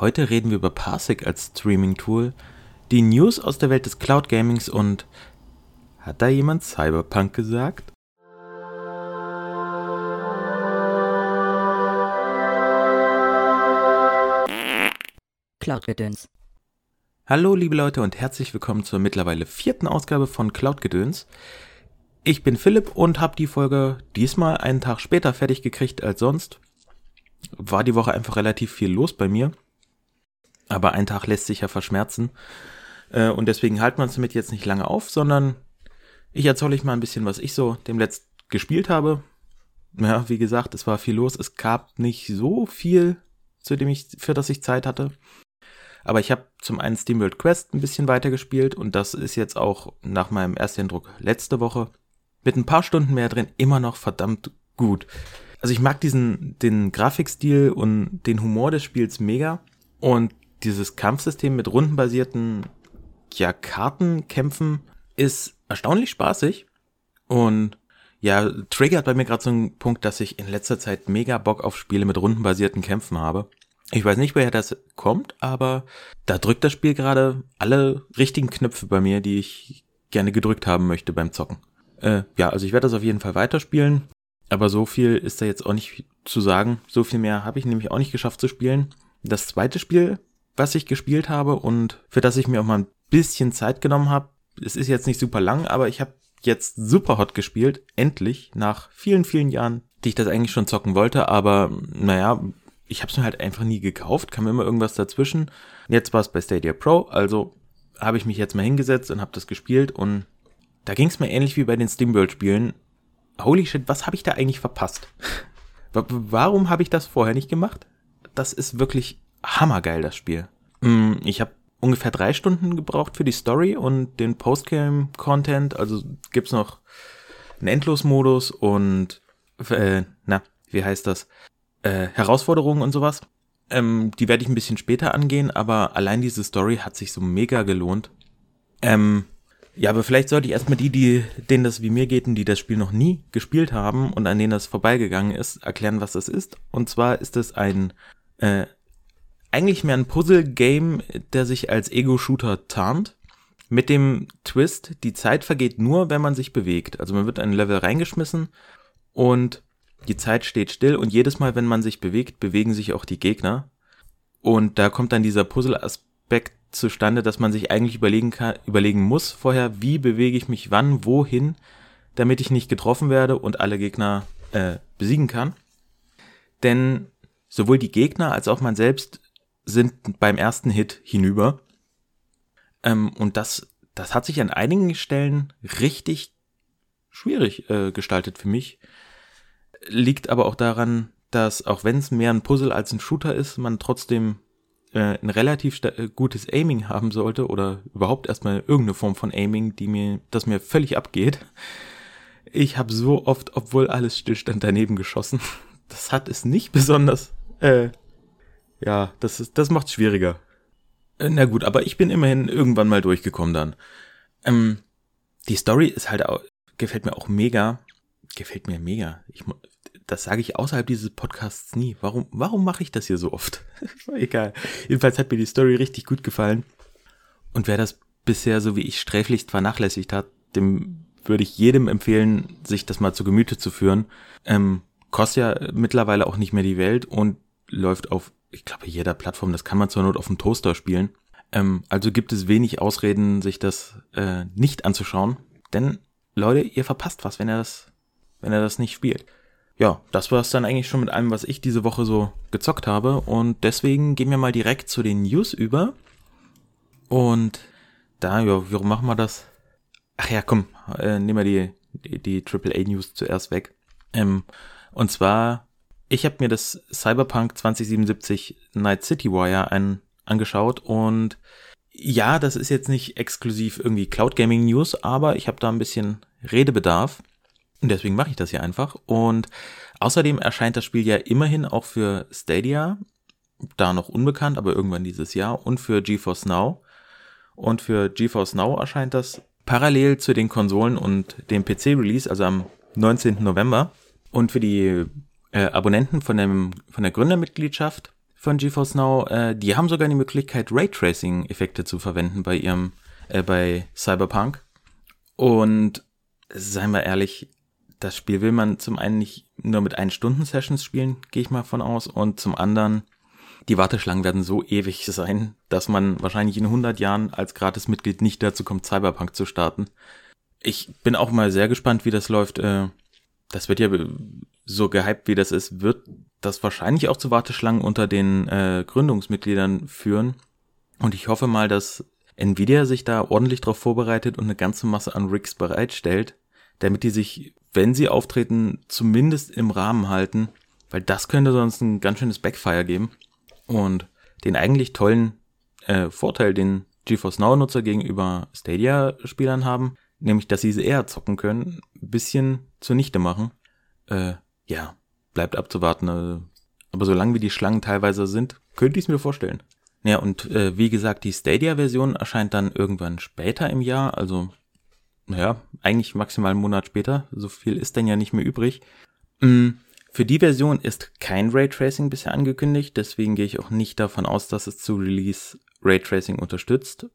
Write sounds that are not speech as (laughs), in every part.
Heute reden wir über Parsec als Streaming-Tool, die News aus der Welt des Cloud Gamings und hat da jemand Cyberpunk gesagt? Cloud-Gedöns. Hallo liebe Leute und herzlich willkommen zur mittlerweile vierten Ausgabe von Cloud-Gedöns. Ich bin Philipp und habe die Folge diesmal einen Tag später fertig gekriegt als sonst. War die Woche einfach relativ viel los bei mir. Aber ein Tag lässt sich ja verschmerzen. Äh, und deswegen halten wir uns damit jetzt nicht lange auf, sondern ich erzähle euch mal ein bisschen, was ich so dem letzt gespielt habe. Ja, wie gesagt, es war viel los. Es gab nicht so viel, zu dem ich, für das ich Zeit hatte. Aber ich habe zum einen SteamWorld Quest ein bisschen weitergespielt und das ist jetzt auch nach meinem ersten Eindruck letzte Woche mit ein paar Stunden mehr drin immer noch verdammt gut. Also ich mag diesen, den Grafikstil und den Humor des Spiels mega und dieses Kampfsystem mit rundenbasierten ja, Kartenkämpfen ist erstaunlich spaßig und ja, triggert bei mir gerade so einen Punkt, dass ich in letzter Zeit mega Bock auf Spiele mit rundenbasierten Kämpfen habe. Ich weiß nicht, woher das kommt, aber da drückt das Spiel gerade alle richtigen Knöpfe bei mir, die ich gerne gedrückt haben möchte beim Zocken. Äh, ja, also ich werde das auf jeden Fall weiterspielen, aber so viel ist da jetzt auch nicht zu sagen. So viel mehr habe ich nämlich auch nicht geschafft zu spielen. Das zweite Spiel, was ich gespielt habe und für das ich mir auch mal ein bisschen Zeit genommen habe, es ist jetzt nicht super lang, aber ich habe jetzt super hot gespielt, endlich, nach vielen, vielen Jahren, die ich das eigentlich schon zocken wollte, aber naja, ich habe es mir halt einfach nie gekauft, kam immer irgendwas dazwischen. Jetzt war es bei Stadia Pro, also habe ich mich jetzt mal hingesetzt und habe das gespielt und da ging es mir ähnlich wie bei den SteamWorld-Spielen. Holy shit, was habe ich da eigentlich verpasst? (laughs) Warum habe ich das vorher nicht gemacht? Das ist wirklich hammergeil, das Spiel. Mm, ich habe ungefähr drei Stunden gebraucht für die Story und den Postgame-Content. Also gibt's noch einen Endlosmodus und äh, na, wie heißt das? äh, Herausforderungen und sowas. Ähm, die werde ich ein bisschen später angehen, aber allein diese Story hat sich so mega gelohnt. Ähm, ja, aber vielleicht sollte ich erstmal die, die, denen das wie mir geht und die das Spiel noch nie gespielt haben und an denen das vorbeigegangen ist, erklären, was das ist. Und zwar ist es ein, äh, eigentlich mehr ein Puzzle-Game, der sich als Ego-Shooter tarnt. Mit dem Twist, die Zeit vergeht nur, wenn man sich bewegt. Also man wird in ein Level reingeschmissen und die Zeit steht still und jedes Mal, wenn man sich bewegt, bewegen sich auch die Gegner. Und da kommt dann dieser Puzzle-Aspekt zustande, dass man sich eigentlich überlegen kann, überlegen muss vorher, wie bewege ich mich wann, wohin, damit ich nicht getroffen werde und alle Gegner äh, besiegen kann. Denn sowohl die Gegner als auch man selbst sind beim ersten Hit hinüber. Ähm, und das, das hat sich an einigen Stellen richtig schwierig äh, gestaltet für mich liegt aber auch daran, dass auch wenn es mehr ein Puzzle als ein Shooter ist, man trotzdem äh, ein relativ äh, gutes Aiming haben sollte oder überhaupt erstmal irgendeine Form von Aiming, die mir, das mir völlig abgeht. Ich habe so oft, obwohl alles stillstand, daneben geschossen. Das hat es nicht besonders. Äh, ja, das ist, das macht's schwieriger. Äh, na gut, aber ich bin immerhin irgendwann mal durchgekommen dann. Ähm, die Story ist halt auch, gefällt mir auch mega gefällt mir mega. Ich, das sage ich außerhalb dieses Podcasts nie. Warum, warum mache ich das hier so oft? (laughs) Egal. Jedenfalls hat mir die Story richtig gut gefallen. Und wer das bisher so wie ich sträflichst vernachlässigt hat, dem würde ich jedem empfehlen, sich das mal zu Gemüte zu führen. Ähm, kostet ja mittlerweile auch nicht mehr die Welt und läuft auf, ich glaube, jeder Plattform. Das kann man zur Not auf dem Toaster spielen. Ähm, also gibt es wenig Ausreden, sich das äh, nicht anzuschauen. Denn Leute, ihr verpasst was, wenn ihr das wenn er das nicht spielt. Ja, das war es dann eigentlich schon mit allem, was ich diese Woche so gezockt habe. Und deswegen gehen wir mal direkt zu den News über. Und da, ja, warum machen wir das? Ach ja, komm, äh, nehmen wir die, die, die AAA-News zuerst weg. Ähm, und zwar, ich habe mir das Cyberpunk 2077 Night City Wire ein, angeschaut und ja, das ist jetzt nicht exklusiv irgendwie Cloud Gaming News, aber ich habe da ein bisschen Redebedarf. Und deswegen mache ich das hier einfach. Und außerdem erscheint das Spiel ja immerhin auch für Stadia, da noch unbekannt, aber irgendwann dieses Jahr, und für GeForce Now. Und für GeForce Now erscheint das parallel zu den Konsolen und dem PC-Release, also am 19. November. Und für die äh, Abonnenten von, dem, von der Gründermitgliedschaft von GeForce Now, äh, die haben sogar die Möglichkeit, Raytracing-Effekte zu verwenden bei ihrem, äh, bei Cyberpunk. Und seien wir ehrlich, das Spiel will man zum einen nicht nur mit ein Stunden Sessions spielen, gehe ich mal von aus, und zum anderen die Warteschlangen werden so ewig sein, dass man wahrscheinlich in 100 Jahren als Gratis-Mitglied nicht dazu kommt, Cyberpunk zu starten. Ich bin auch mal sehr gespannt, wie das läuft. Äh, das wird ja so gehypt, wie das ist, wird das wahrscheinlich auch zu Warteschlangen unter den äh, Gründungsmitgliedern führen. Und ich hoffe mal, dass Nvidia sich da ordentlich drauf vorbereitet und eine ganze Masse an Rigs bereitstellt, damit die sich, wenn sie auftreten, zumindest im Rahmen halten, weil das könnte sonst ein ganz schönes Backfire geben. Und den eigentlich tollen äh, Vorteil, den GeForce Now Nutzer gegenüber Stadia Spielern haben, nämlich dass sie sie eher zocken können, ein bisschen zunichte machen. Äh, ja, bleibt abzuwarten. Äh, aber solange wie die Schlangen teilweise sind, könnte ich es mir vorstellen. Ja, und äh, wie gesagt, die Stadia-Version erscheint dann irgendwann später im Jahr, also naja, eigentlich maximal einen Monat später. So viel ist dann ja nicht mehr übrig. Mhm. Für die Version ist kein Raytracing bisher angekündigt, deswegen gehe ich auch nicht davon aus, dass es zu Release Raytracing unterstützt.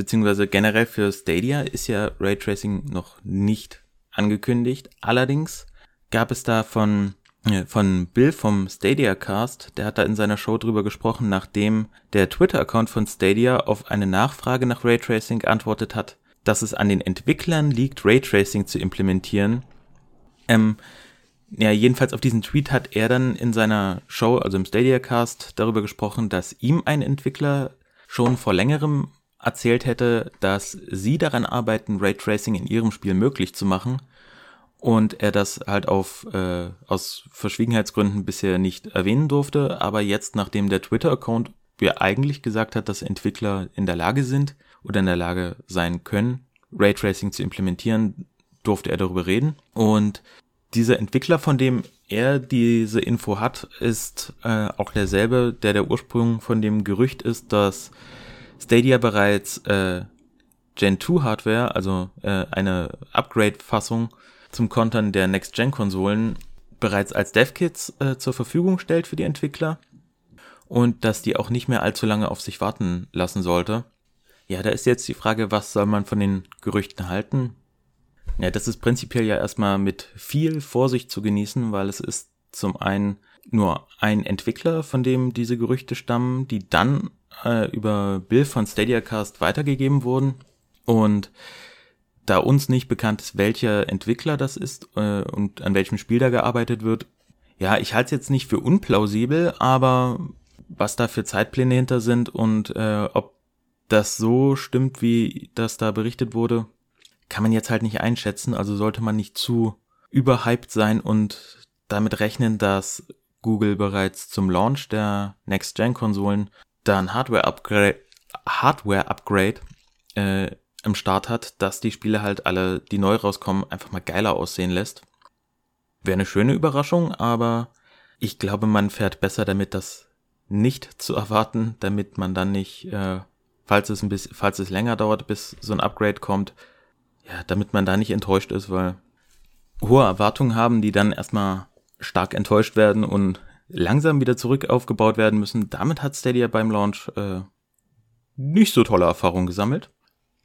Beziehungsweise generell für Stadia ist ja Raytracing noch nicht angekündigt. Allerdings gab es da von, von Bill vom Stadia Cast, der hat da in seiner Show drüber gesprochen, nachdem der Twitter-Account von Stadia auf eine Nachfrage nach Raytracing geantwortet hat, dass es an den Entwicklern liegt, Raytracing zu implementieren. Ähm, ja, jedenfalls auf diesen Tweet hat er dann in seiner Show, also im Stadia Cast, darüber gesprochen, dass ihm ein Entwickler schon vor längerem erzählt hätte, dass sie daran arbeiten, Raytracing in ihrem Spiel möglich zu machen und er das halt auf äh, aus Verschwiegenheitsgründen bisher nicht erwähnen durfte, aber jetzt, nachdem der Twitter-Account ja eigentlich gesagt hat, dass Entwickler in der Lage sind oder in der Lage sein können, Raytracing zu implementieren, durfte er darüber reden. Und dieser Entwickler, von dem er diese Info hat, ist äh, auch derselbe, der der Ursprung von dem Gerücht ist, dass Stadia bereits äh, Gen 2 Hardware, also äh, eine Upgrade-Fassung zum Kontern der Next-Gen-Konsolen bereits als Dev-Kits äh, zur Verfügung stellt für die Entwickler und dass die auch nicht mehr allzu lange auf sich warten lassen sollte. Ja, da ist jetzt die Frage, was soll man von den Gerüchten halten? Ja, das ist prinzipiell ja erstmal mit viel Vorsicht zu genießen, weil es ist zum einen nur ein Entwickler, von dem diese Gerüchte stammen, die dann äh, über Bill von StadiaCast weitergegeben wurden. Und da uns nicht bekannt ist, welcher Entwickler das ist äh, und an welchem Spiel da gearbeitet wird, ja, ich halte es jetzt nicht für unplausibel, aber was da für Zeitpläne hinter sind und äh, ob das so stimmt, wie das da berichtet wurde, kann man jetzt halt nicht einschätzen, also sollte man nicht zu überhyped sein und damit rechnen, dass Google bereits zum Launch der Next-Gen-Konsolen da ein Hardware-Upgrade Hardware -Upgrade, äh, im Start hat, dass die Spiele halt alle, die neu rauskommen, einfach mal geiler aussehen lässt. Wäre eine schöne Überraschung, aber ich glaube, man fährt besser damit, das nicht (laughs) zu erwarten, damit man dann nicht, äh, falls es ein bisschen, falls es länger dauert, bis so ein Upgrade kommt, ja, damit man da nicht enttäuscht ist, weil hohe Erwartungen haben, die dann erstmal stark enttäuscht werden und langsam wieder zurück aufgebaut werden müssen. Damit hat Stadia beim Launch äh, nicht so tolle Erfahrungen gesammelt.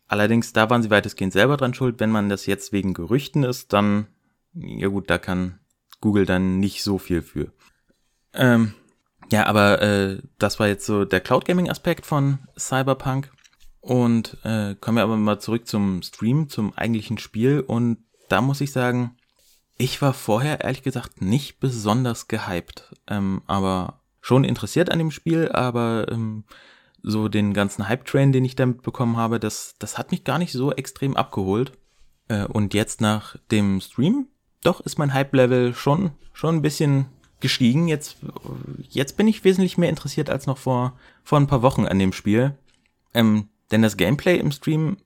Allerdings, da waren sie weitestgehend selber dran schuld. Wenn man das jetzt wegen Gerüchten ist, dann, ja gut, da kann Google dann nicht so viel für. Ähm, ja, aber äh, das war jetzt so der Cloud Gaming Aspekt von Cyberpunk. Und äh, kommen wir aber mal zurück zum Stream, zum eigentlichen Spiel. Und da muss ich sagen, ich war vorher ehrlich gesagt nicht besonders gehypt, ähm, aber schon interessiert an dem Spiel, aber ähm, so den ganzen Hype-Train, den ich damit bekommen habe, das, das hat mich gar nicht so extrem abgeholt. Äh, und jetzt nach dem Stream, doch ist mein Hype-Level schon, schon ein bisschen gestiegen. Jetzt, jetzt bin ich wesentlich mehr interessiert als noch vor, vor ein paar Wochen an dem Spiel. Ähm, denn das Gameplay im Stream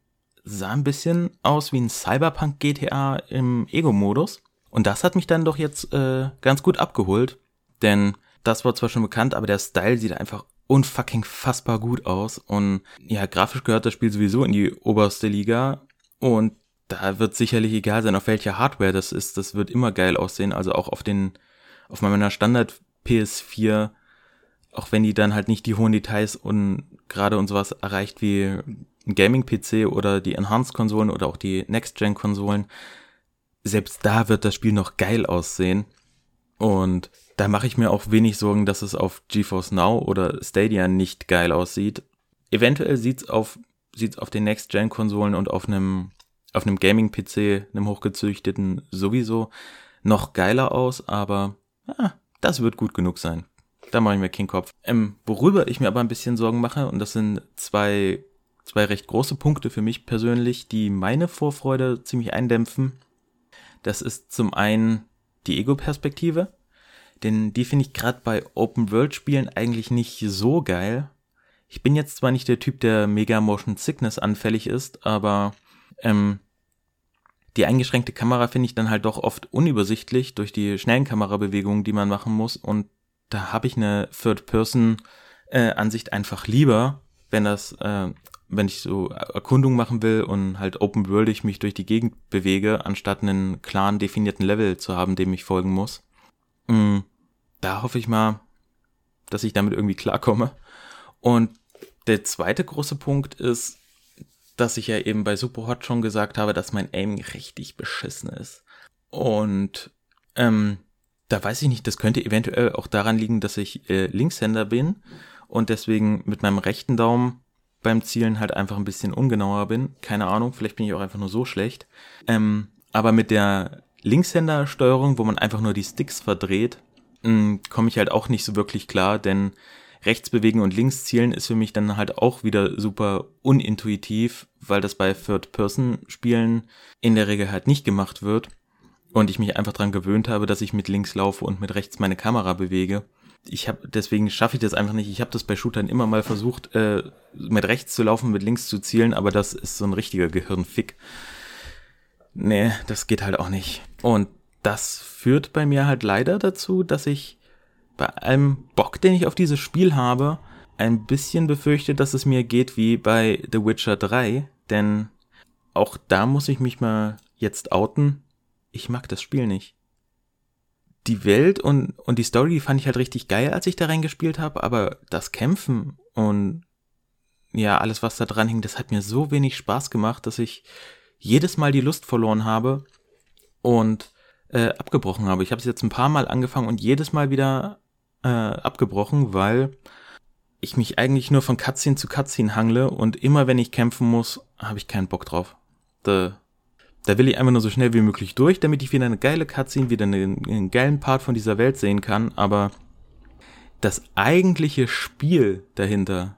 sah ein bisschen aus wie ein Cyberpunk GTA im Ego-Modus. Und das hat mich dann doch jetzt äh, ganz gut abgeholt. Denn das war zwar schon bekannt, aber der Style sieht einfach unfucking fassbar gut aus. Und ja, grafisch gehört das Spiel sowieso in die oberste Liga. Und da wird sicherlich egal sein, auf welcher Hardware das ist. Das wird immer geil aussehen. Also auch auf den, auf meiner Standard PS4 auch wenn die dann halt nicht die hohen Details und gerade und sowas erreicht wie ein Gaming-PC oder die Enhanced-Konsolen oder auch die Next-Gen-Konsolen, selbst da wird das Spiel noch geil aussehen. Und da mache ich mir auch wenig Sorgen, dass es auf GeForce Now oder Stadia nicht geil aussieht. Eventuell sieht's auf, sieht's auf den Next-Gen-Konsolen und auf einem, auf einem Gaming-PC, einem hochgezüchteten sowieso noch geiler aus, aber ah, das wird gut genug sein. Da mache ich mir keinen Kopf. Ähm, worüber ich mir aber ein bisschen Sorgen mache, und das sind zwei, zwei recht große Punkte für mich persönlich, die meine Vorfreude ziemlich eindämpfen. Das ist zum einen die Ego-Perspektive, denn die finde ich gerade bei Open-World-Spielen eigentlich nicht so geil. Ich bin jetzt zwar nicht der Typ, der mega Motion Sickness anfällig ist, aber ähm, die eingeschränkte Kamera finde ich dann halt doch oft unübersichtlich durch die schnellen Kamerabewegungen, die man machen muss. Und da habe ich eine Third-Person-Ansicht äh, einfach lieber, wenn das, äh, wenn ich so Erkundung machen will und halt open-worldig mich durch die Gegend bewege, anstatt einen klaren definierten Level zu haben, dem ich folgen muss. Mm, da hoffe ich mal, dass ich damit irgendwie klarkomme. Und der zweite große Punkt ist, dass ich ja eben bei Superhot schon gesagt habe, dass mein Aim richtig beschissen ist. Und ähm, da weiß ich nicht, das könnte eventuell auch daran liegen, dass ich äh, Linkshänder bin und deswegen mit meinem rechten Daumen beim Zielen halt einfach ein bisschen ungenauer bin. Keine Ahnung, vielleicht bin ich auch einfach nur so schlecht. Ähm, aber mit der Linkshänder-Steuerung, wo man einfach nur die Sticks verdreht, hm, komme ich halt auch nicht so wirklich klar, denn rechts bewegen und links zielen ist für mich dann halt auch wieder super unintuitiv, weil das bei Third-Person-Spielen in der Regel halt nicht gemacht wird und ich mich einfach dran gewöhnt habe, dass ich mit links laufe und mit rechts meine Kamera bewege. Ich habe deswegen schaffe ich das einfach nicht. Ich habe das bei Shootern immer mal versucht, äh, mit rechts zu laufen, mit links zu zielen, aber das ist so ein richtiger Gehirnfick. Nee, das geht halt auch nicht. Und das führt bei mir halt leider dazu, dass ich bei allem Bock, den ich auf dieses Spiel habe, ein bisschen befürchte, dass es mir geht wie bei The Witcher 3, denn auch da muss ich mich mal jetzt outen. Ich mag das Spiel nicht. Die Welt und, und die Story die fand ich halt richtig geil, als ich da reingespielt habe, aber das Kämpfen und ja, alles, was da dran hing, das hat mir so wenig Spaß gemacht, dass ich jedes Mal die Lust verloren habe und äh, abgebrochen habe. Ich habe es jetzt ein paar Mal angefangen und jedes Mal wieder äh, abgebrochen, weil ich mich eigentlich nur von Cutscene zu Cutscene hangle und immer wenn ich kämpfen muss, habe ich keinen Bock drauf. Da, da will ich einfach nur so schnell wie möglich durch, damit ich wieder eine geile Cutscene, wieder einen, einen geilen Part von dieser Welt sehen kann, aber das eigentliche Spiel dahinter,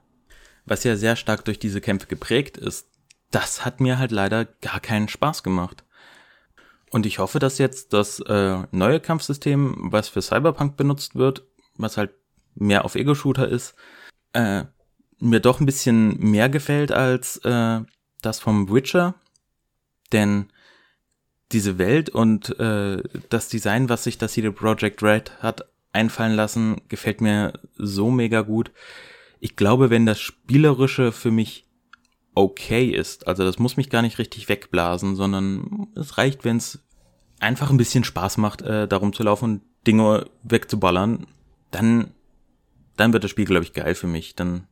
was ja sehr stark durch diese Kämpfe geprägt ist, das hat mir halt leider gar keinen Spaß gemacht. Und ich hoffe, dass jetzt das äh, neue Kampfsystem, was für Cyberpunk benutzt wird, was halt mehr auf Ego-Shooter ist, äh, mir doch ein bisschen mehr gefällt als äh, das vom Witcher. Denn diese Welt und äh, das Design, was sich das CD Projekt Red hat einfallen lassen, gefällt mir so mega gut. Ich glaube, wenn das Spielerische für mich okay ist, also das muss mich gar nicht richtig wegblasen, sondern es reicht, wenn es einfach ein bisschen Spaß macht, äh, darum zu laufen und Dinge wegzuballern, dann, dann wird das Spiel, glaube ich, geil für mich. Dann,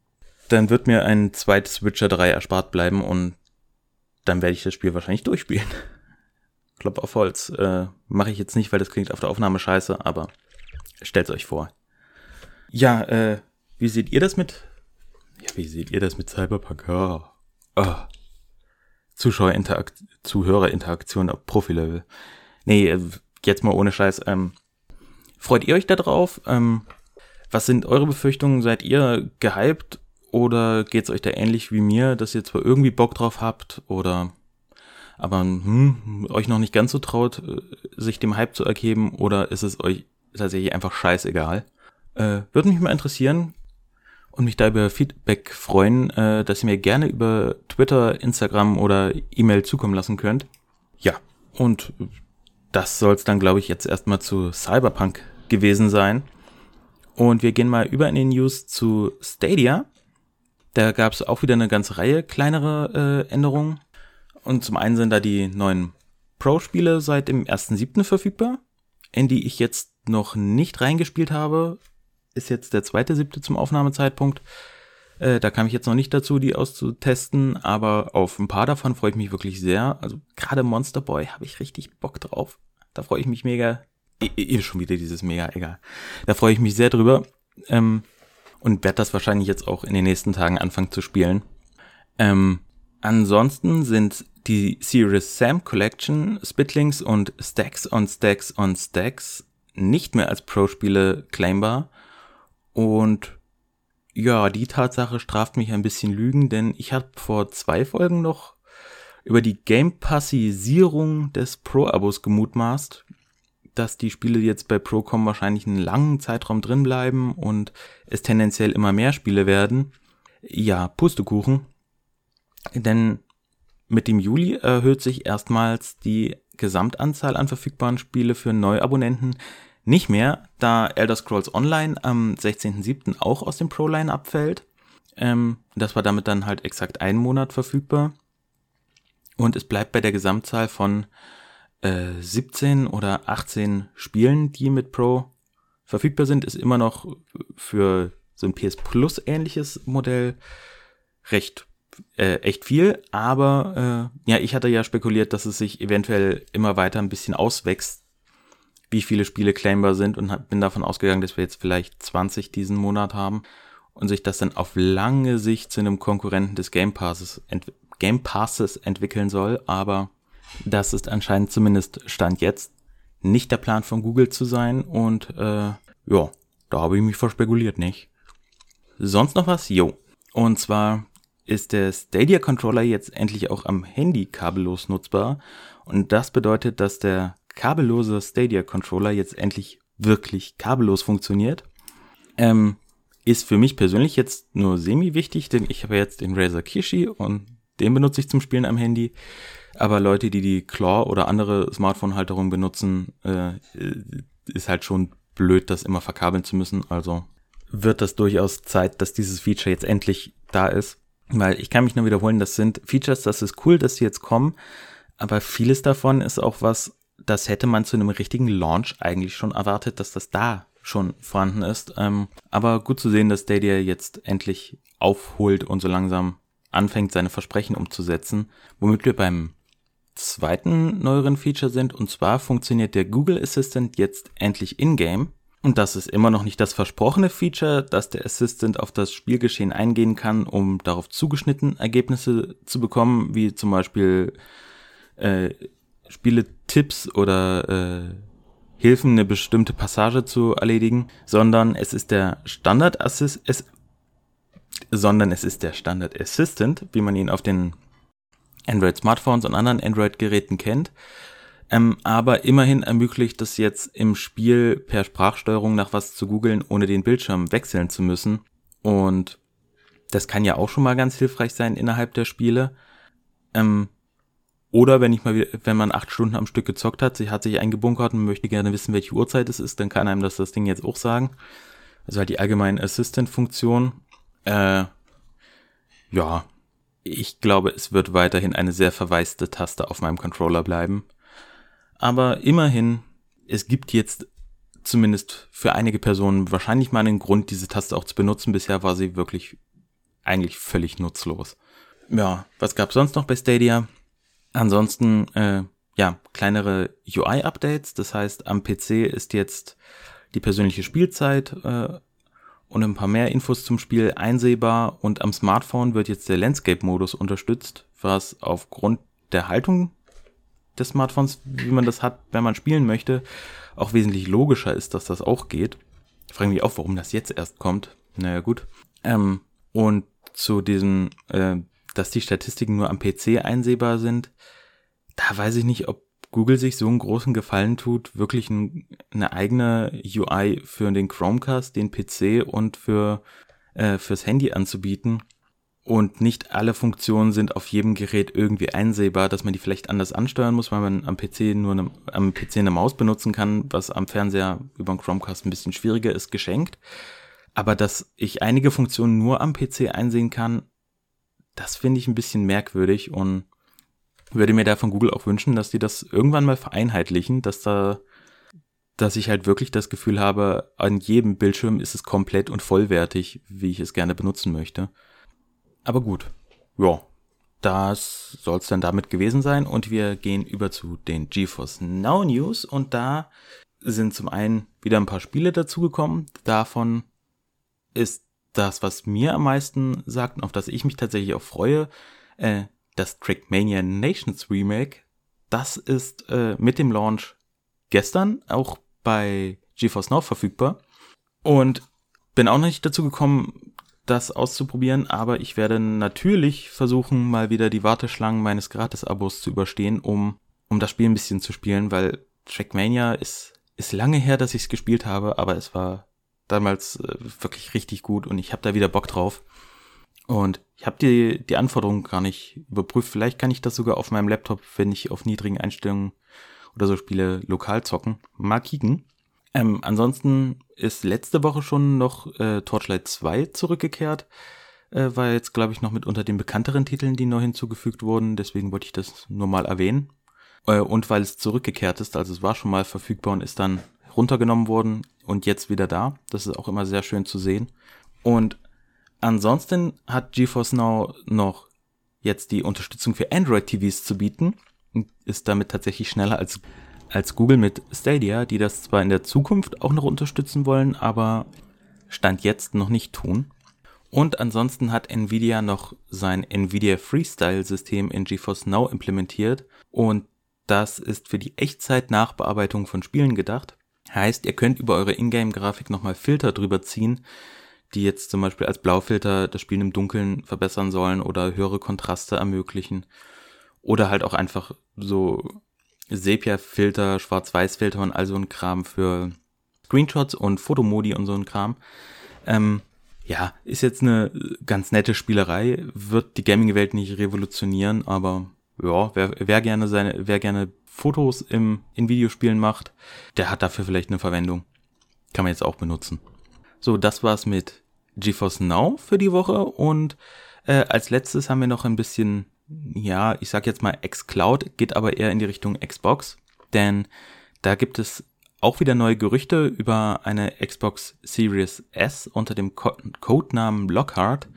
dann wird mir ein zweites Witcher 3 erspart bleiben und dann werde ich das Spiel wahrscheinlich durchspielen. Klopp auf Holz. Äh, Mache ich jetzt nicht, weil das klingt auf der Aufnahme scheiße, aber stellt's euch vor. Ja, äh, wie seht ihr das mit? Ja, wie seht ihr das mit Cyberpunk? Oh. Oh. Zuschauerinterakt Zuhörerinteraktion auf Profilevel. Nee, äh, jetzt mal ohne Scheiß. Ähm, Freut ihr euch da drauf? Ähm, was sind eure Befürchtungen? Seid ihr gehypt oder geht's euch da ähnlich wie mir, dass ihr zwar irgendwie Bock drauf habt oder aber hm, euch noch nicht ganz so traut, äh, sich dem Hype zu ergeben oder ist es euch tatsächlich einfach scheißegal? Äh, Würde mich mal interessieren und mich da über Feedback freuen, äh, dass ihr mir gerne über Twitter, Instagram oder E-Mail zukommen lassen könnt. Ja, und das soll es dann, glaube ich, jetzt erstmal zu Cyberpunk gewesen sein. Und wir gehen mal über in den News zu Stadia. Da gab es auch wieder eine ganze Reihe kleinere äh, Änderungen. Und zum einen sind da die neuen Pro-Spiele seit dem 1.7. verfügbar, in die ich jetzt noch nicht reingespielt habe. ist jetzt der zweite siebte zum Aufnahmezeitpunkt. Äh, da kam ich jetzt noch nicht dazu, die auszutesten, aber auf ein paar davon freue ich mich wirklich sehr. Also gerade Monster Boy habe ich richtig Bock drauf. Da freue ich mich mega. Ihr schon wieder dieses mega, egal. Da freue ich mich sehr drüber. Ähm, und werde das wahrscheinlich jetzt auch in den nächsten Tagen anfangen zu spielen. Ähm, ansonsten sind die Serious Sam Collection, Spitlings und Stacks on Stacks on Stacks nicht mehr als Pro-Spiele claimbar. Und ja, die Tatsache straft mich ein bisschen Lügen, denn ich habe vor zwei Folgen noch über die Game Passisierung des Pro-Abos gemutmaßt, dass die Spiele jetzt bei Procom wahrscheinlich einen langen Zeitraum drin bleiben und es tendenziell immer mehr Spiele werden. Ja, Pustekuchen. Denn mit dem Juli erhöht sich erstmals die Gesamtanzahl an verfügbaren Spiele für Neuabonnenten nicht mehr, da Elder Scrolls Online am 16.07. auch aus dem Pro-Line abfällt. Ähm, das war damit dann halt exakt einen Monat verfügbar. Und es bleibt bei der Gesamtzahl von äh, 17 oder 18 Spielen, die mit Pro verfügbar sind, ist immer noch für so ein PS Plus ähnliches Modell recht äh, echt viel, aber äh, ja, ich hatte ja spekuliert, dass es sich eventuell immer weiter ein bisschen auswächst, wie viele Spiele claimbar sind und hab, bin davon ausgegangen, dass wir jetzt vielleicht 20 diesen Monat haben und sich das dann auf lange Sicht zu einem Konkurrenten des Game Passes, ent Game Passes entwickeln soll, aber das ist anscheinend zumindest Stand jetzt nicht der Plan von Google zu sein und äh, ja, da habe ich mich verspekuliert, nicht? Sonst noch was? Jo. Und zwar ist der Stadia Controller jetzt endlich auch am Handy kabellos nutzbar. Und das bedeutet, dass der kabellose Stadia Controller jetzt endlich wirklich kabellos funktioniert. Ähm, ist für mich persönlich jetzt nur semi wichtig, denn ich habe jetzt den Razer Kishi und den benutze ich zum Spielen am Handy. Aber Leute, die die Claw oder andere Smartphone-Halterungen benutzen, äh, ist halt schon blöd, das immer verkabeln zu müssen. Also wird das durchaus Zeit, dass dieses Feature jetzt endlich da ist. Weil ich kann mich nur wiederholen, das sind Features, das ist cool, dass sie jetzt kommen, aber vieles davon ist auch was, das hätte man zu einem richtigen Launch eigentlich schon erwartet, dass das da schon vorhanden ist. Ähm, aber gut zu sehen, dass Stadia jetzt endlich aufholt und so langsam anfängt, seine Versprechen umzusetzen, womit wir beim zweiten neueren Feature sind. Und zwar funktioniert der Google Assistant jetzt endlich in-game. Und das ist immer noch nicht das versprochene Feature, dass der Assistant auf das Spielgeschehen eingehen kann, um darauf zugeschnitten Ergebnisse zu bekommen, wie zum Beispiel äh, Spieletipps oder äh, Hilfen, eine bestimmte Passage zu erledigen, sondern es ist der Standard Assist, es, sondern es ist der Standard Assistant, wie man ihn auf den Android Smartphones und anderen Android Geräten kennt, ähm, aber immerhin ermöglicht es jetzt im Spiel per Sprachsteuerung nach was zu googeln, ohne den Bildschirm wechseln zu müssen. Und das kann ja auch schon mal ganz hilfreich sein innerhalb der Spiele. Ähm, oder wenn ich mal, wenn man acht Stunden am Stück gezockt hat, sie hat sich eingebunkert und möchte gerne wissen, welche Uhrzeit es ist, dann kann einem das das Ding jetzt auch sagen. Also halt die allgemeine Assistant-Funktion. Äh, ja, ich glaube, es wird weiterhin eine sehr verwaiste Taste auf meinem Controller bleiben. Aber immerhin, es gibt jetzt zumindest für einige Personen wahrscheinlich mal einen Grund, diese Taste auch zu benutzen. Bisher war sie wirklich eigentlich völlig nutzlos. Ja, was gab's sonst noch bei Stadia? Ansonsten, äh, ja, kleinere UI-Updates. Das heißt, am PC ist jetzt die persönliche Spielzeit äh, und ein paar mehr Infos zum Spiel einsehbar und am Smartphone wird jetzt der Landscape-Modus unterstützt, was aufgrund der Haltung des Smartphones, wie man das hat, wenn man spielen möchte, auch wesentlich logischer ist, dass das auch geht. Ich frage mich auch, warum das jetzt erst kommt. Naja, gut. Ähm, und zu diesem, äh, dass die Statistiken nur am PC einsehbar sind, da weiß ich nicht, ob Google sich so einen großen Gefallen tut, wirklich ein, eine eigene UI für den Chromecast, den PC und für äh, fürs Handy anzubieten und nicht alle Funktionen sind auf jedem Gerät irgendwie einsehbar, dass man die vielleicht anders ansteuern muss, weil man am PC nur eine, am PC eine Maus benutzen kann, was am Fernseher über den Chromecast ein bisschen schwieriger ist, geschenkt. Aber dass ich einige Funktionen nur am PC einsehen kann, das finde ich ein bisschen merkwürdig und würde mir da von Google auch wünschen, dass die das irgendwann mal vereinheitlichen, dass da dass ich halt wirklich das Gefühl habe, an jedem Bildschirm ist es komplett und vollwertig, wie ich es gerne benutzen möchte. Aber gut, ja, das soll es dann damit gewesen sein und wir gehen über zu den GeForce Now News und da sind zum einen wieder ein paar Spiele dazugekommen. Davon ist das, was mir am meisten sagt und auf das ich mich tatsächlich auch freue, äh, das Trackmania Nations Remake. Das ist äh, mit dem Launch gestern auch bei GeForce Now verfügbar. Und bin auch noch nicht dazu gekommen, das auszuprobieren, aber ich werde natürlich versuchen, mal wieder die Warteschlangen meines Gratis-Abos zu überstehen, um, um das Spiel ein bisschen zu spielen, weil Trackmania ist, ist lange her, dass ich es gespielt habe, aber es war damals äh, wirklich richtig gut und ich habe da wieder Bock drauf. Und ich habe die, die Anforderungen gar nicht überprüft. Vielleicht kann ich das sogar auf meinem Laptop, wenn ich auf niedrigen Einstellungen oder so Spiele lokal zocken. Mal kicken. Ähm, ansonsten ist letzte Woche schon noch äh, Torchlight 2 zurückgekehrt. Äh, war jetzt, glaube ich, noch mit unter den bekannteren Titeln, die neu hinzugefügt wurden. Deswegen wollte ich das nur mal erwähnen. Äh, und weil es zurückgekehrt ist, also es war schon mal verfügbar und ist dann runtergenommen worden und jetzt wieder da. Das ist auch immer sehr schön zu sehen. Und ansonsten hat GeForce Now noch jetzt die Unterstützung für Android-TVs zu bieten ist damit tatsächlich schneller als, als Google mit Stadia, die das zwar in der Zukunft auch noch unterstützen wollen, aber Stand jetzt noch nicht tun. Und ansonsten hat Nvidia noch sein Nvidia Freestyle System in GeForce Now implementiert und das ist für die Echtzeit-Nachbearbeitung von Spielen gedacht. Heißt, ihr könnt über eure Ingame-Grafik nochmal Filter drüber ziehen, die jetzt zum Beispiel als Blaufilter das Spielen im Dunkeln verbessern sollen oder höhere Kontraste ermöglichen oder halt auch einfach so Sepia-Filter, Schwarz-Weiß-Filter und all so ein Kram für Screenshots und Fotomodi und so ein Kram. Ähm, ja, ist jetzt eine ganz nette Spielerei, wird die Gaming-Welt nicht revolutionieren, aber ja, wer, wer gerne seine, wer gerne Fotos im, in Videospielen macht, der hat dafür vielleicht eine Verwendung. Kann man jetzt auch benutzen. So, das war's mit GeForce Now für die Woche und äh, als letztes haben wir noch ein bisschen ja, ich sag jetzt mal xCloud, geht aber eher in die Richtung Xbox, denn da gibt es auch wieder neue Gerüchte über eine Xbox Series S unter dem Co Codenamen Lockhart,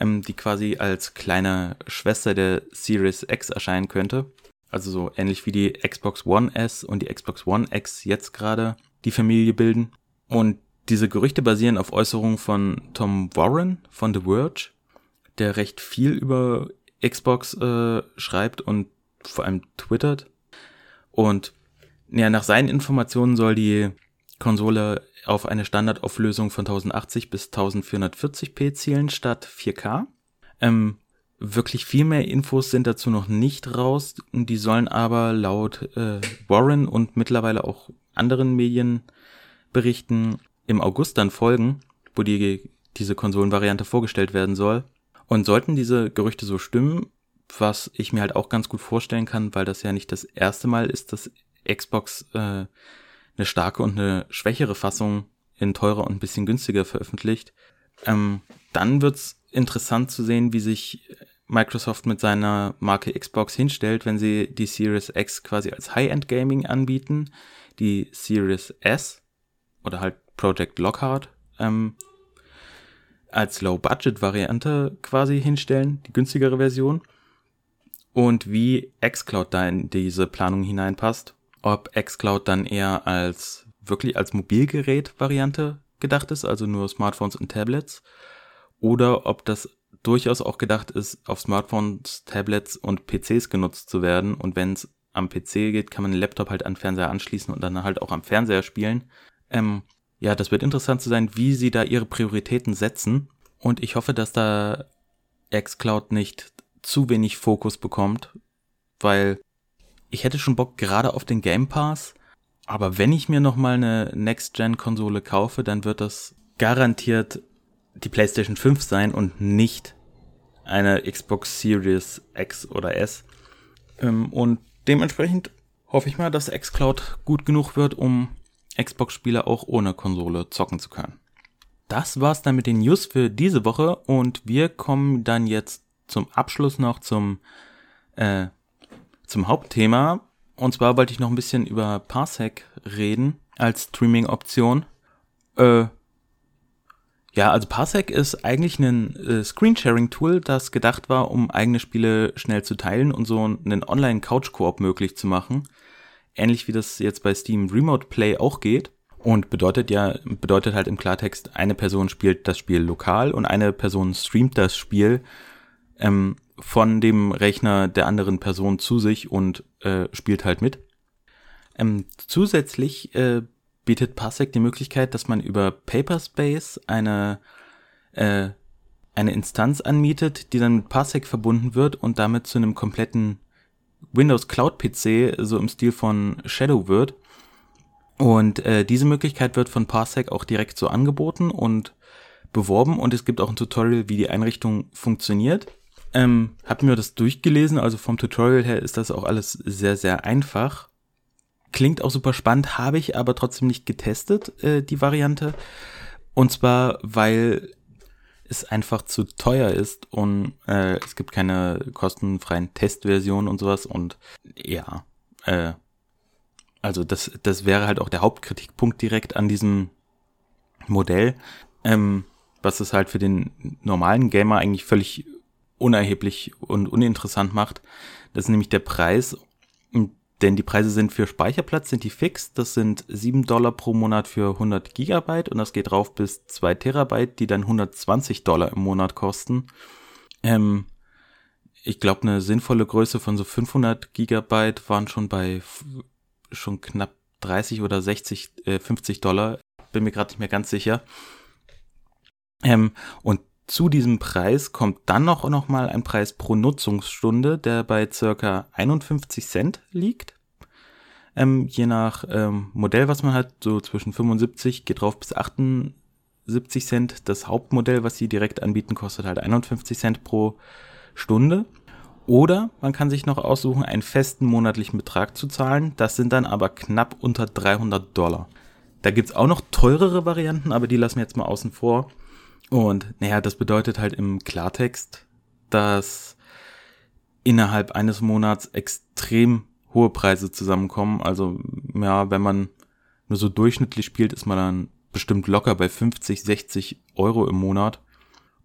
ähm, die quasi als kleine Schwester der Series X erscheinen könnte. Also so ähnlich wie die Xbox One S und die Xbox One X jetzt gerade die Familie bilden. Und diese Gerüchte basieren auf Äußerungen von Tom Warren von The Verge, der recht viel über Xbox äh, schreibt und vor allem twittert. Und ja, nach seinen Informationen soll die Konsole auf eine Standardauflösung von 1080 bis 1440p zielen statt 4K. Ähm, wirklich viel mehr Infos sind dazu noch nicht raus. Die sollen aber laut äh, Warren und mittlerweile auch anderen Medienberichten im August dann folgen, wo die, diese Konsolenvariante vorgestellt werden soll. Und sollten diese Gerüchte so stimmen, was ich mir halt auch ganz gut vorstellen kann, weil das ja nicht das erste Mal ist, dass Xbox äh, eine starke und eine schwächere Fassung in teurer und ein bisschen günstiger veröffentlicht, ähm, dann wird's interessant zu sehen, wie sich Microsoft mit seiner Marke Xbox hinstellt, wenn sie die Series X quasi als High-End Gaming anbieten, die Series S oder halt Project Lockhart ähm, als Low-Budget-Variante quasi hinstellen, die günstigere Version. Und wie xCloud da in diese Planung hineinpasst. Ob xCloud dann eher als wirklich als Mobilgerät-Variante gedacht ist, also nur Smartphones und Tablets. Oder ob das durchaus auch gedacht ist, auf Smartphones, Tablets und PCs genutzt zu werden. Und wenn es am PC geht, kann man den Laptop halt an Fernseher anschließen und dann halt auch am Fernseher spielen. Ähm, ja, das wird interessant zu sein, wie sie da ihre Prioritäten setzen. Und ich hoffe, dass da xCloud nicht zu wenig Fokus bekommt, weil ich hätte schon Bock gerade auf den Game Pass. Aber wenn ich mir nochmal eine Next-Gen-Konsole kaufe, dann wird das garantiert die PlayStation 5 sein und nicht eine Xbox Series X oder S. Ähm, und dementsprechend hoffe ich mal, dass xCloud gut genug wird, um Xbox-Spieler auch ohne Konsole zocken zu können. Das war's dann mit den News für diese Woche und wir kommen dann jetzt zum Abschluss noch zum, äh, zum Hauptthema. Und zwar wollte ich noch ein bisschen über Parsec reden. als Streaming-Option. Äh, ja, also Parsec ist eigentlich ein äh, Screensharing-Tool, das gedacht war, um eigene Spiele schnell zu teilen und so einen Online-Couch-Koop möglich zu machen. Ähnlich wie das jetzt bei Steam Remote Play auch geht. Und bedeutet ja, bedeutet halt im Klartext, eine Person spielt das Spiel lokal und eine Person streamt das Spiel ähm, von dem Rechner der anderen Person zu sich und äh, spielt halt mit. Ähm, zusätzlich äh, bietet Parsec die Möglichkeit, dass man über Paperspace eine, äh, eine Instanz anmietet, die dann mit Parsec verbunden wird und damit zu einem kompletten Windows Cloud PC, so im Stil von Shadow wird. Und äh, diese Möglichkeit wird von Parsec auch direkt so angeboten und beworben und es gibt auch ein Tutorial, wie die Einrichtung funktioniert. Ähm, hab mir das durchgelesen, also vom Tutorial her ist das auch alles sehr, sehr einfach. Klingt auch super spannend, habe ich aber trotzdem nicht getestet, äh, die Variante. Und zwar, weil es einfach zu teuer ist und äh, es gibt keine kostenfreien Testversionen und sowas und ja, äh, also das, das wäre halt auch der Hauptkritikpunkt direkt an diesem Modell, ähm, was es halt für den normalen Gamer eigentlich völlig unerheblich und uninteressant macht. Das ist nämlich der Preis. Denn die Preise sind für Speicherplatz, sind die fix. Das sind 7 Dollar pro Monat für 100 Gigabyte und das geht rauf bis 2 Terabyte, die dann 120 Dollar im Monat kosten. Ähm, ich glaube, eine sinnvolle Größe von so 500 Gigabyte waren schon bei schon knapp 30 oder 60, äh, 50 Dollar. Bin mir gerade nicht mehr ganz sicher. Ähm, und zu diesem Preis kommt dann noch, noch mal ein Preis pro Nutzungsstunde, der bei circa 51 Cent liegt. Ähm, je nach ähm, Modell, was man hat, so zwischen 75 geht drauf bis 78 Cent. Das Hauptmodell, was sie direkt anbieten, kostet halt 51 Cent pro Stunde. Oder man kann sich noch aussuchen, einen festen monatlichen Betrag zu zahlen. Das sind dann aber knapp unter 300 Dollar. Da gibt's auch noch teurere Varianten, aber die lassen wir jetzt mal außen vor. Und naja, das bedeutet halt im Klartext, dass innerhalb eines Monats extrem hohe Preise zusammenkommen. Also ja, wenn man nur so durchschnittlich spielt, ist man dann bestimmt locker bei 50, 60 Euro im Monat.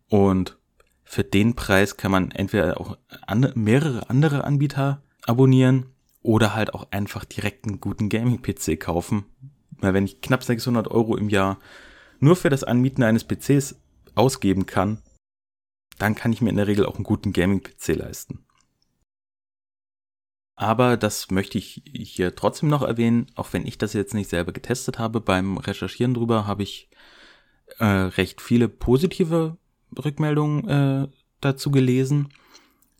Und für den Preis kann man entweder auch an, mehrere andere Anbieter abonnieren oder halt auch einfach direkt einen guten Gaming-PC kaufen. Weil wenn ich knapp 600 Euro im Jahr nur für das Anmieten eines PCs ausgeben kann, dann kann ich mir in der Regel auch einen guten Gaming-PC leisten. Aber das möchte ich hier trotzdem noch erwähnen, auch wenn ich das jetzt nicht selber getestet habe. Beim Recherchieren drüber habe ich äh, recht viele positive Rückmeldungen äh, dazu gelesen,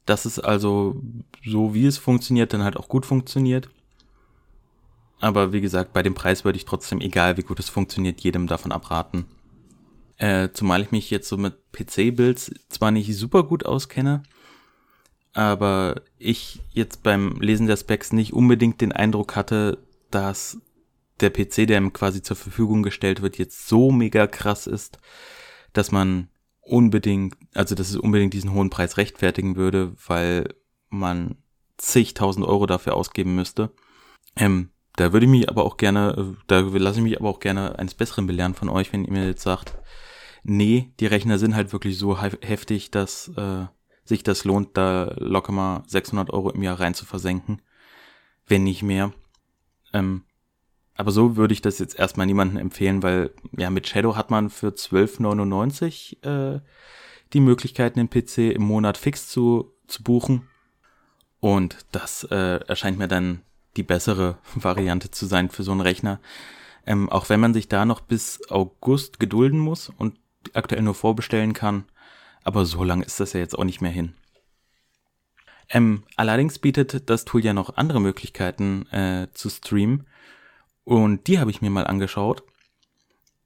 dass es also so wie es funktioniert, dann halt auch gut funktioniert. Aber wie gesagt, bei dem Preis würde ich trotzdem, egal wie gut es funktioniert, jedem davon abraten. Äh, zumal ich mich jetzt so mit PC-Builds zwar nicht super gut auskenne, aber ich jetzt beim Lesen der Specs nicht unbedingt den Eindruck hatte, dass der PC, der ihm quasi zur Verfügung gestellt wird, jetzt so mega krass ist, dass man unbedingt, also dass es unbedingt diesen hohen Preis rechtfertigen würde, weil man zigtausend Euro dafür ausgeben müsste. Ähm, da würde ich mich aber auch gerne, da lasse ich mich aber auch gerne eines Besseren belehren von euch, wenn ihr mir jetzt sagt, nee, die Rechner sind halt wirklich so heftig, dass äh, sich das lohnt, da locker mal 600 Euro im Jahr rein zu versenken, wenn nicht mehr. Ähm, aber so würde ich das jetzt erstmal niemandem empfehlen, weil ja mit Shadow hat man für 12,99 äh, die Möglichkeit, den PC im Monat fix zu, zu buchen. Und das äh, erscheint mir dann die bessere (laughs) Variante zu sein für so einen Rechner. Ähm, auch wenn man sich da noch bis August gedulden muss und aktuell nur vorbestellen kann. Aber so lange ist das ja jetzt auch nicht mehr hin. Ähm, allerdings bietet das Tool ja noch andere Möglichkeiten äh, zu streamen. Und die habe ich mir mal angeschaut.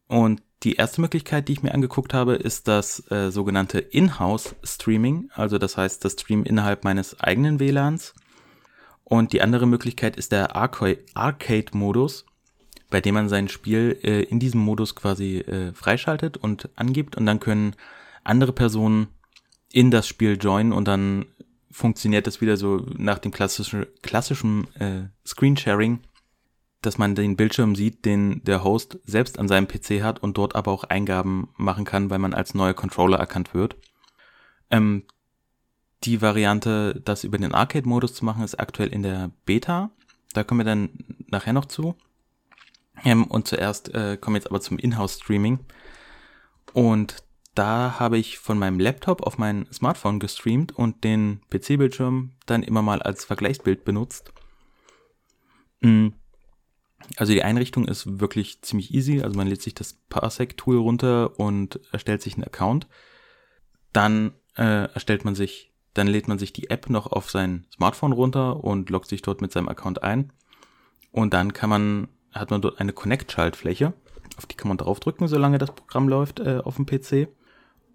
Und die erste Möglichkeit, die ich mir angeguckt habe, ist das äh, sogenannte In-House-Streaming. Also das heißt das Stream innerhalb meines eigenen WLANs. Und die andere Möglichkeit ist der Arcade-Modus bei dem man sein Spiel äh, in diesem Modus quasi äh, freischaltet und angibt und dann können andere Personen in das Spiel joinen und dann funktioniert das wieder so nach dem klassischen, klassischen äh, Screensharing, dass man den Bildschirm sieht, den der Host selbst an seinem PC hat und dort aber auch Eingaben machen kann, weil man als neuer Controller erkannt wird. Ähm, die Variante, das über den Arcade-Modus zu machen, ist aktuell in der Beta. Da kommen wir dann nachher noch zu. Ähm, und zuerst äh, kommen wir jetzt aber zum Inhouse-Streaming. Und da habe ich von meinem Laptop auf mein Smartphone gestreamt und den PC-Bildschirm dann immer mal als Vergleichsbild benutzt. Mm. Also die Einrichtung ist wirklich ziemlich easy. Also man lädt sich das Parsec-Tool runter und erstellt sich einen Account. Dann äh, erstellt man sich, dann lädt man sich die App noch auf sein Smartphone runter und loggt sich dort mit seinem Account ein. Und dann kann man, hat man dort eine Connect-Schaltfläche. Auf die kann man draufdrücken, solange das Programm läuft äh, auf dem PC.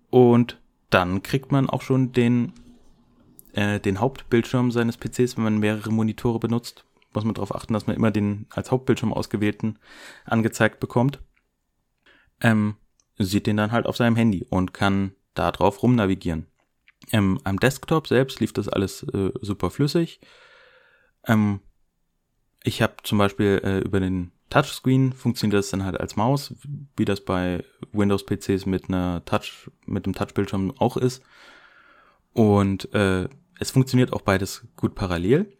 Und dann kriegt man auch schon den, äh, den Hauptbildschirm seines PCs, wenn man mehrere Monitore benutzt. Muss man darauf achten, dass man immer den als Hauptbildschirm ausgewählten angezeigt bekommt. Ähm, sieht den dann halt auf seinem Handy und kann da drauf rumnavigieren. Ähm, am Desktop selbst lief das alles äh, super flüssig. Ähm, ich habe zum Beispiel äh, über den Touchscreen funktioniert das dann halt als Maus, wie das bei Windows-PCs mit einer Touch, mit dem Touchbildschirm auch ist. Und äh, es funktioniert auch beides gut parallel.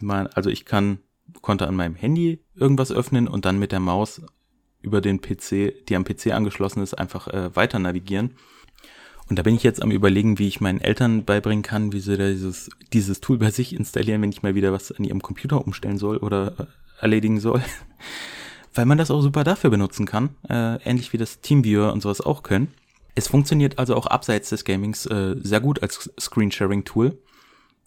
Man, also ich kann, konnte an meinem Handy irgendwas öffnen und dann mit der Maus über den PC, die am PC angeschlossen ist, einfach äh, weiter navigieren. Und da bin ich jetzt am überlegen, wie ich meinen Eltern beibringen kann, wie sie dieses, dieses Tool bei sich installieren, wenn ich mal wieder was an ihrem Computer umstellen soll oder äh, erledigen soll. (laughs) Weil man das auch super dafür benutzen kann, äh, ähnlich wie das Teamviewer und sowas auch können. Es funktioniert also auch abseits des Gamings äh, sehr gut als Screensharing-Tool.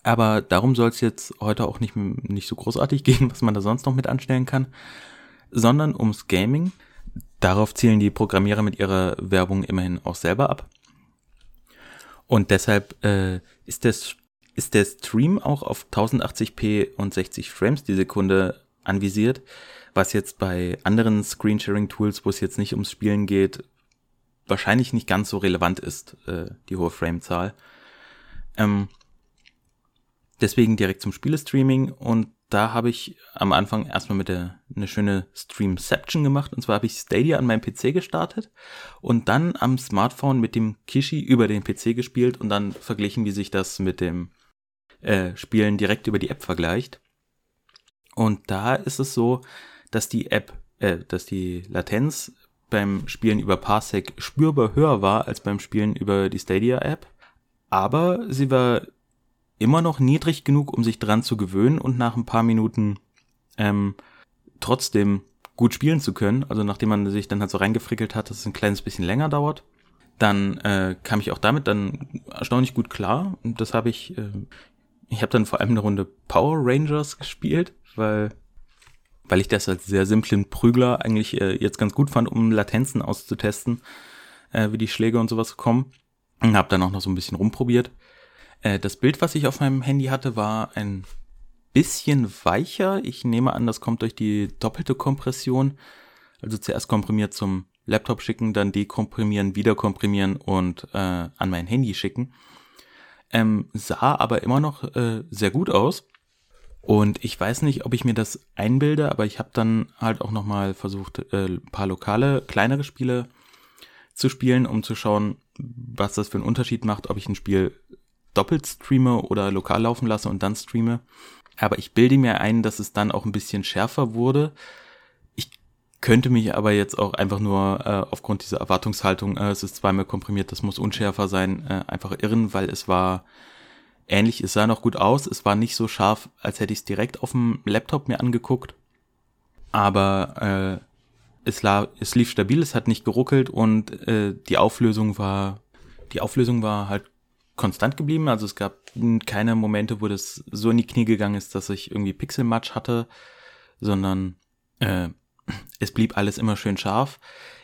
Aber darum soll es jetzt heute auch nicht, nicht so großartig (laughs) gehen, was man da sonst noch mit anstellen kann, sondern ums Gaming. Darauf zielen die Programmierer mit ihrer Werbung immerhin auch selber ab. Und deshalb äh, ist, das, ist der Stream auch auf 1080p und 60 Frames die Sekunde anvisiert, was jetzt bei anderen Screensharing-Tools, wo es jetzt nicht ums Spielen geht, wahrscheinlich nicht ganz so relevant ist, äh, die hohe Framezahl. Ähm, deswegen direkt zum Spielestreaming und da habe ich am Anfang erstmal mit der eine schöne Streamception gemacht. Und zwar habe ich Stadia an meinem PC gestartet und dann am Smartphone mit dem Kishi über den PC gespielt und dann verglichen, wie sich das mit dem äh, Spielen direkt über die App vergleicht. Und da ist es so, dass die App, äh, dass die Latenz beim Spielen über Parsec spürbar höher war als beim Spielen über die Stadia App. Aber sie war immer noch niedrig genug, um sich dran zu gewöhnen und nach ein paar Minuten ähm, trotzdem gut spielen zu können. Also nachdem man sich dann halt so reingefrickelt hat, dass es ein kleines bisschen länger dauert. Dann äh, kam ich auch damit dann erstaunlich gut klar. Und das habe ich, äh, ich habe dann vor allem eine Runde Power Rangers gespielt, weil weil ich das als sehr simplen Prügler eigentlich äh, jetzt ganz gut fand, um Latenzen auszutesten, äh, wie die Schläge und sowas kommen. Und habe dann auch noch so ein bisschen rumprobiert. Äh, das Bild, was ich auf meinem Handy hatte, war ein bisschen weicher. Ich nehme an, das kommt durch die doppelte Kompression. Also zuerst komprimiert zum Laptop schicken, dann dekomprimieren, wieder komprimieren und äh, an mein Handy schicken. Ähm, sah aber immer noch äh, sehr gut aus. Und ich weiß nicht, ob ich mir das einbilde, aber ich habe dann halt auch nochmal versucht, äh, ein paar lokale, kleinere Spiele zu spielen, um zu schauen, was das für einen Unterschied macht, ob ich ein Spiel doppelt streame oder lokal laufen lasse und dann streame. Aber ich bilde mir ein, dass es dann auch ein bisschen schärfer wurde. Ich könnte mich aber jetzt auch einfach nur äh, aufgrund dieser Erwartungshaltung, äh, es ist zweimal komprimiert, das muss unschärfer sein, äh, einfach irren, weil es war ähnlich, es sah noch gut aus, es war nicht so scharf, als hätte ich es direkt auf dem Laptop mir angeguckt. Aber äh, es, la es lief stabil, es hat nicht geruckelt und äh, die Auflösung war, die Auflösung war halt konstant geblieben. Also es gab keine Momente, wo das so in die Knie gegangen ist, dass ich irgendwie Pixelmatch hatte, sondern äh, es blieb alles immer schön scharf.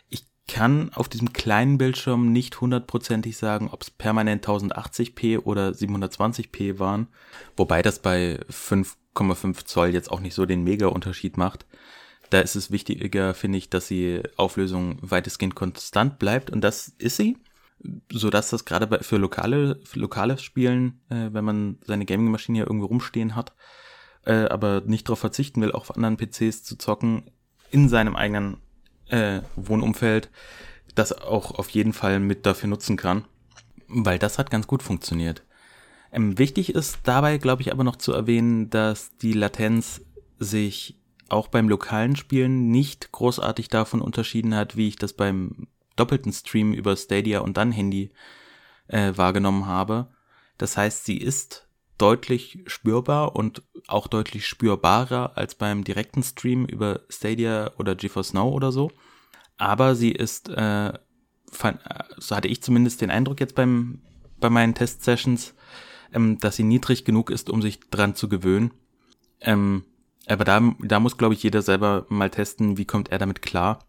Ich kann auf diesem kleinen Bildschirm nicht hundertprozentig sagen, ob es permanent 1080p oder 720p waren, wobei das bei 5,5 Zoll jetzt auch nicht so den Mega-Unterschied macht. Da ist es wichtiger, finde ich, dass die Auflösung weitestgehend konstant bleibt und das ist sie so dass das gerade für lokale, für lokales Spielen, äh, wenn man seine Gaming-Maschine ja irgendwo rumstehen hat, äh, aber nicht darauf verzichten will, auf anderen PCs zu zocken, in seinem eigenen äh, Wohnumfeld, das auch auf jeden Fall mit dafür nutzen kann, weil das hat ganz gut funktioniert. Ähm, wichtig ist dabei, glaube ich, aber noch zu erwähnen, dass die Latenz sich auch beim lokalen Spielen nicht großartig davon unterschieden hat, wie ich das beim doppelten Stream über Stadia und dann Handy äh, wahrgenommen habe. Das heißt, sie ist deutlich spürbar und auch deutlich spürbarer als beim direkten Stream über Stadia oder GeForce Now oder so. Aber sie ist, äh, fand, so hatte ich zumindest den Eindruck jetzt beim, bei meinen Test-Sessions, ähm, dass sie niedrig genug ist, um sich dran zu gewöhnen. Ähm, aber da, da muss, glaube ich, jeder selber mal testen, wie kommt er damit klar.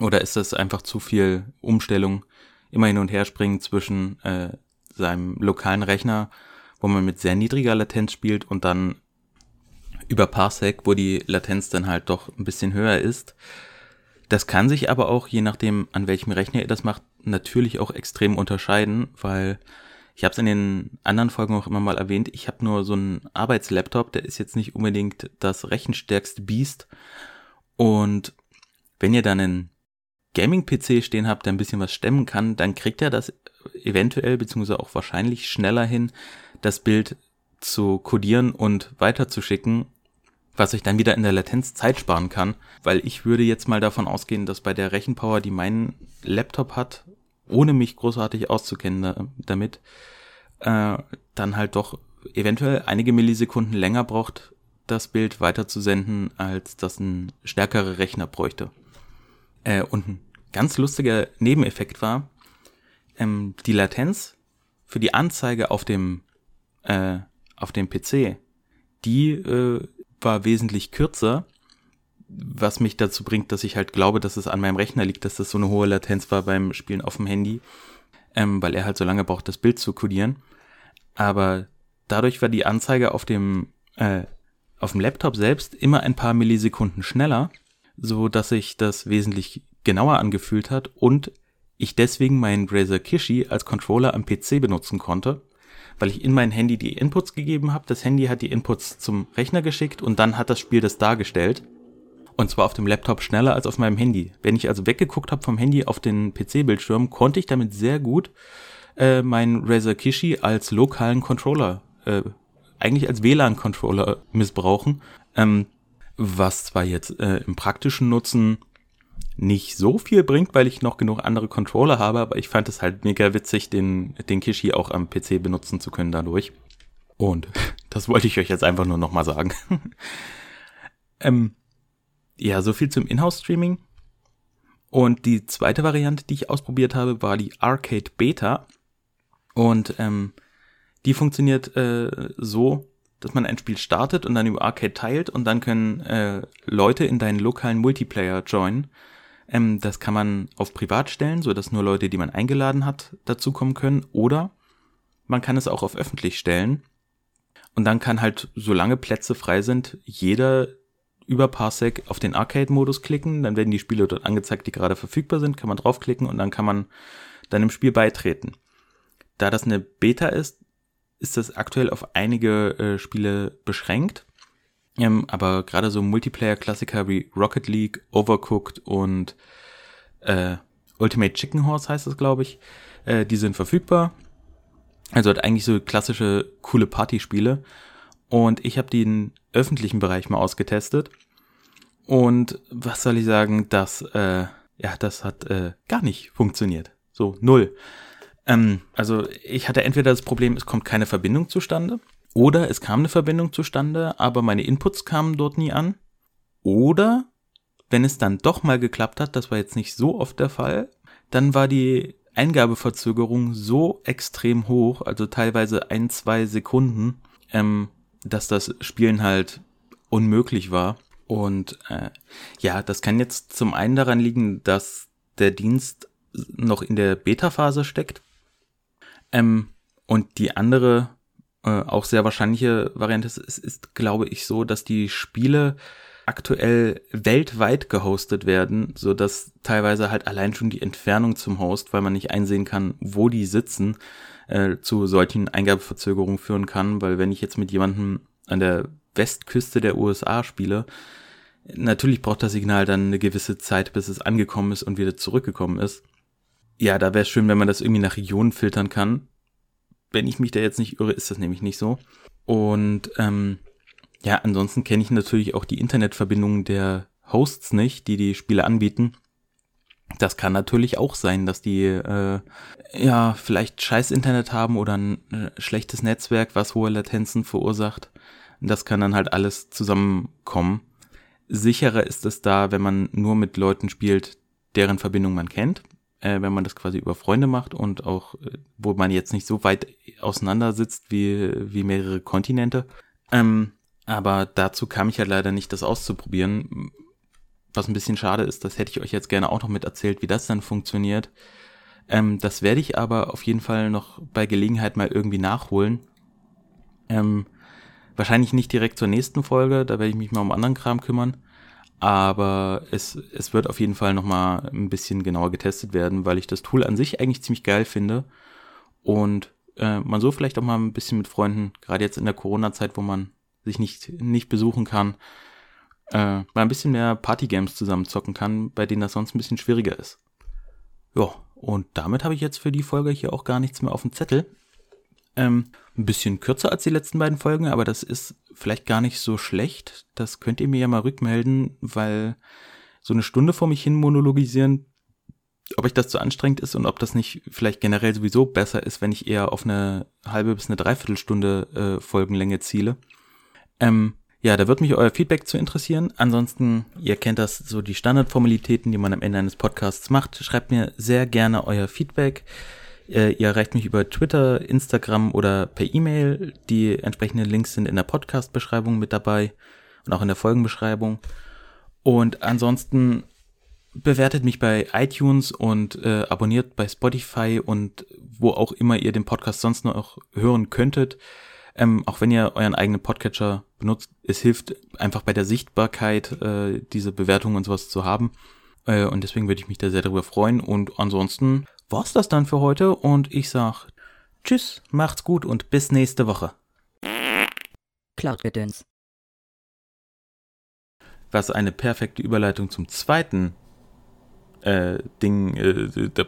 Oder ist das einfach zu viel Umstellung, immer hin und her springen zwischen äh, seinem lokalen Rechner, wo man mit sehr niedriger Latenz spielt und dann über Parsec, wo die Latenz dann halt doch ein bisschen höher ist. Das kann sich aber auch, je nachdem, an welchem Rechner ihr das macht, natürlich auch extrem unterscheiden, weil ich habe es in den anderen Folgen auch immer mal erwähnt, ich habe nur so einen Arbeitslaptop, der ist jetzt nicht unbedingt das rechenstärkste Biest. Und wenn ihr dann einen Gaming-PC stehen habt, der ein bisschen was stemmen kann, dann kriegt er das eventuell beziehungsweise auch wahrscheinlich schneller hin, das Bild zu codieren und weiterzuschicken, was euch dann wieder in der Latenz Zeit sparen kann, weil ich würde jetzt mal davon ausgehen, dass bei der Rechenpower, die mein Laptop hat, ohne mich großartig auszukennen damit, äh, dann halt doch eventuell einige Millisekunden länger braucht, das Bild weiterzusenden, als das ein stärkerer Rechner bräuchte. Äh, und ein ganz lustiger Nebeneffekt war, ähm, die Latenz für die Anzeige auf dem, äh, auf dem PC, die äh, war wesentlich kürzer was mich dazu bringt, dass ich halt glaube, dass es an meinem Rechner liegt, dass das so eine hohe Latenz war beim Spielen auf dem Handy, ähm, weil er halt so lange braucht, das Bild zu kodieren. Aber dadurch war die Anzeige auf dem äh, auf dem Laptop selbst immer ein paar Millisekunden schneller, so dass sich das wesentlich genauer angefühlt hat und ich deswegen meinen Razer Kishi als Controller am PC benutzen konnte, weil ich in mein Handy die Inputs gegeben habe. Das Handy hat die Inputs zum Rechner geschickt und dann hat das Spiel das dargestellt. Und zwar auf dem Laptop schneller als auf meinem Handy. Wenn ich also weggeguckt habe vom Handy auf den PC-Bildschirm, konnte ich damit sehr gut äh, meinen Razer Kishi als lokalen Controller, äh, eigentlich als WLAN-Controller missbrauchen. Ähm, was zwar jetzt äh, im praktischen Nutzen nicht so viel bringt, weil ich noch genug andere Controller habe, aber ich fand es halt mega witzig, den, den Kishi auch am PC benutzen zu können dadurch. Und (laughs) das wollte ich euch jetzt einfach nur nochmal sagen. (laughs) ähm, ja, so viel zum Inhouse-Streaming. Und die zweite Variante, die ich ausprobiert habe, war die Arcade Beta. Und ähm, die funktioniert äh, so, dass man ein Spiel startet und dann über Arcade teilt und dann können äh, Leute in deinen lokalen Multiplayer joinen. Ähm, das kann man auf privat stellen, so dass nur Leute, die man eingeladen hat, dazukommen können. Oder man kann es auch auf öffentlich stellen. Und dann kann halt, solange Plätze frei sind, jeder über Parsec auf den Arcade-Modus klicken, dann werden die Spiele dort angezeigt, die gerade verfügbar sind, kann man draufklicken und dann kann man dann im Spiel beitreten. Da das eine Beta ist, ist das aktuell auf einige äh, Spiele beschränkt. Ähm, aber gerade so Multiplayer-Klassiker wie Rocket League, Overcooked und äh, Ultimate Chicken Horse heißt es, glaube ich, äh, die sind verfügbar. Also hat eigentlich so klassische coole Partyspiele. Und ich habe den öffentlichen Bereich mal ausgetestet. Und was soll ich sagen, das, äh, ja, das hat äh, gar nicht funktioniert. So, null. Ähm, also ich hatte entweder das Problem, es kommt keine Verbindung zustande, oder es kam eine Verbindung zustande, aber meine Inputs kamen dort nie an. Oder, wenn es dann doch mal geklappt hat, das war jetzt nicht so oft der Fall, dann war die Eingabeverzögerung so extrem hoch, also teilweise ein, zwei Sekunden, ähm, dass das Spielen halt unmöglich war. Und äh, ja, das kann jetzt zum einen daran liegen, dass der Dienst noch in der Beta-Phase steckt. Ähm, und die andere, äh, auch sehr wahrscheinliche Variante ist, ist, ist, glaube ich, so, dass die Spiele aktuell weltweit gehostet werden, so dass teilweise halt allein schon die Entfernung zum Host, weil man nicht einsehen kann, wo die sitzen, äh, zu solchen Eingabeverzögerungen führen kann, weil wenn ich jetzt mit jemandem an der Westküste der USA spiele, natürlich braucht das Signal dann eine gewisse Zeit, bis es angekommen ist und wieder zurückgekommen ist. Ja, da wäre es schön, wenn man das irgendwie nach Regionen filtern kann. Wenn ich mich da jetzt nicht irre, ist das nämlich nicht so. Und ähm, ja, ansonsten kenne ich natürlich auch die Internetverbindungen der Hosts nicht, die die Spiele anbieten. Das kann natürlich auch sein, dass die äh, ja vielleicht scheiß Internet haben oder ein äh, schlechtes Netzwerk, was hohe Latenzen verursacht. Das kann dann halt alles zusammenkommen. Sicherer ist es da, wenn man nur mit Leuten spielt, deren Verbindung man kennt. Äh, wenn man das quasi über Freunde macht und auch, äh, wo man jetzt nicht so weit auseinander sitzt wie, wie mehrere Kontinente. Ähm, aber dazu kam ich ja halt leider nicht, das auszuprobieren was ein bisschen schade ist, das hätte ich euch jetzt gerne auch noch mit erzählt, wie das dann funktioniert. Ähm, das werde ich aber auf jeden Fall noch bei Gelegenheit mal irgendwie nachholen. Ähm, wahrscheinlich nicht direkt zur nächsten Folge, da werde ich mich mal um anderen Kram kümmern. Aber es, es wird auf jeden Fall noch mal ein bisschen genauer getestet werden, weil ich das Tool an sich eigentlich ziemlich geil finde. Und äh, man so vielleicht auch mal ein bisschen mit Freunden, gerade jetzt in der Corona-Zeit, wo man sich nicht, nicht besuchen kann, äh, mal ein bisschen mehr Partygames zusammen zocken kann, bei denen das sonst ein bisschen schwieriger ist. Ja, und damit habe ich jetzt für die Folge hier auch gar nichts mehr auf dem Zettel. Ähm, ein bisschen kürzer als die letzten beiden Folgen, aber das ist vielleicht gar nicht so schlecht. Das könnt ihr mir ja mal rückmelden, weil so eine Stunde vor mich hin monologisieren, ob euch das zu anstrengend ist und ob das nicht vielleicht generell sowieso besser ist, wenn ich eher auf eine halbe bis eine Dreiviertelstunde äh, Folgenlänge ziele. Ähm, ja, da wird mich euer Feedback zu interessieren. Ansonsten, ihr kennt das, so die Standardformalitäten, die man am Ende eines Podcasts macht. Schreibt mir sehr gerne euer Feedback. Äh, ihr erreicht mich über Twitter, Instagram oder per E-Mail. Die entsprechenden Links sind in der Podcast-Beschreibung mit dabei und auch in der Folgenbeschreibung. Und ansonsten bewertet mich bei iTunes und äh, abonniert bei Spotify und wo auch immer ihr den Podcast sonst noch hören könntet. Ähm, auch wenn ihr euren eigenen Podcatcher benutzt, es hilft einfach bei der Sichtbarkeit, äh, diese Bewertungen und sowas zu haben. Äh, und deswegen würde ich mich da sehr darüber freuen. Und ansonsten war's das dann für heute und ich sag Tschüss, macht's gut und bis nächste Woche. Cloud-Gedöns. Was eine perfekte Überleitung zum zweiten äh, Ding, äh, der